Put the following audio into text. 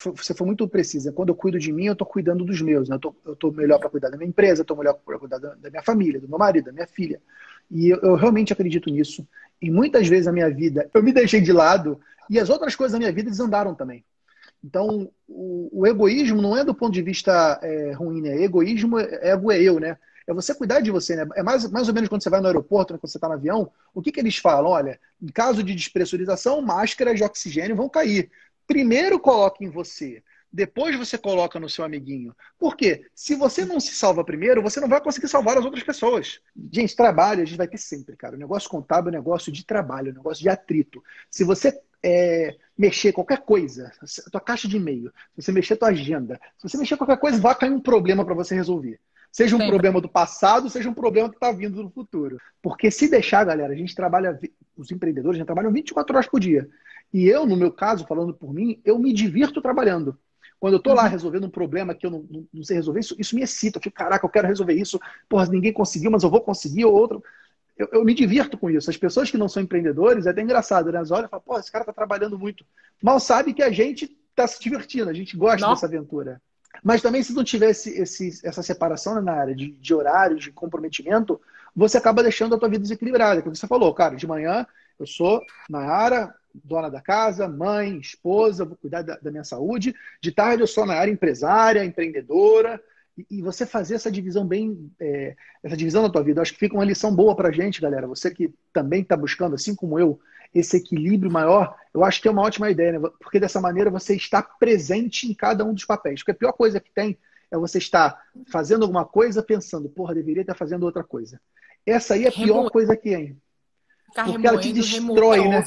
você foi muito precisa. Quando eu cuido de mim, eu estou cuidando dos meus. Né? Eu estou melhor para cuidar da minha empresa, estou melhor para cuidar da, minha família, do meu marido, da minha filha. E eu, eu, realmente acredito nisso. E muitas vezes na minha vida eu me deixei de lado e as outras coisas da minha vida desandaram também. Então, o, o egoísmo não é do ponto de vista é, ruim, né? Egoísmo, é, ego é eu, né? É você cuidar de você, né? É mais, mais ou menos quando você vai no aeroporto, né? quando você está no avião, o que, que eles falam? Olha, em caso de despressurização, máscaras de oxigênio vão cair. Primeiro coloque em você, depois você coloca no seu amiguinho. Por quê? Se você não se salva primeiro, você não vai conseguir salvar as outras pessoas. Gente, trabalho a gente vai ter sempre, cara. O negócio contábil é um negócio de trabalho, é um negócio de atrito. Se você é, mexer qualquer coisa, a tua caixa de e-mail, se você mexer a tua agenda, se você mexer qualquer coisa, vai cair um problema para você resolver. Seja um problema do passado, seja um problema que está vindo do futuro. Porque se deixar, galera, a gente trabalha, os empreendedores já trabalham 24 horas por dia. E eu, no meu caso, falando por mim, eu me divirto trabalhando. Quando eu estou lá uhum. resolvendo um problema que eu não, não, não, sei resolver, isso, isso me excita. Eu fico, caraca, eu quero resolver isso. Porra, ninguém conseguiu, mas eu vou conseguir, ou outro eu, eu, me divirto com isso. As pessoas que não são empreendedores, é até engraçado, né? Elas olham e falam, pô, esse cara está trabalhando muito. Mal sabe que a gente está se divertindo, a gente gosta não. dessa aventura. Mas também, se não tivesse esse, essa separação né, na área de, de horários, de comprometimento, você acaba deixando a tua vida desequilibrada. Como você falou, cara, de manhã eu sou na área, dona da casa, mãe, esposa, vou cuidar da, da minha saúde. De tarde eu sou na área empresária, empreendedora, e, você fazer essa divisão bem, é, essa divisão da tua vida, acho que fica uma lição boa pra gente, galera. Você que também está buscando, assim como eu, esse equilíbrio maior, eu acho que é uma ótima ideia, né? Porque dessa maneira você está presente em cada um dos papéis. Porque a pior coisa que tem é você estar fazendo alguma coisa pensando, porra, deveria estar fazendo outra coisa. Essa aí é a pior Remo... coisa que tem. Porque ela te destrói, né?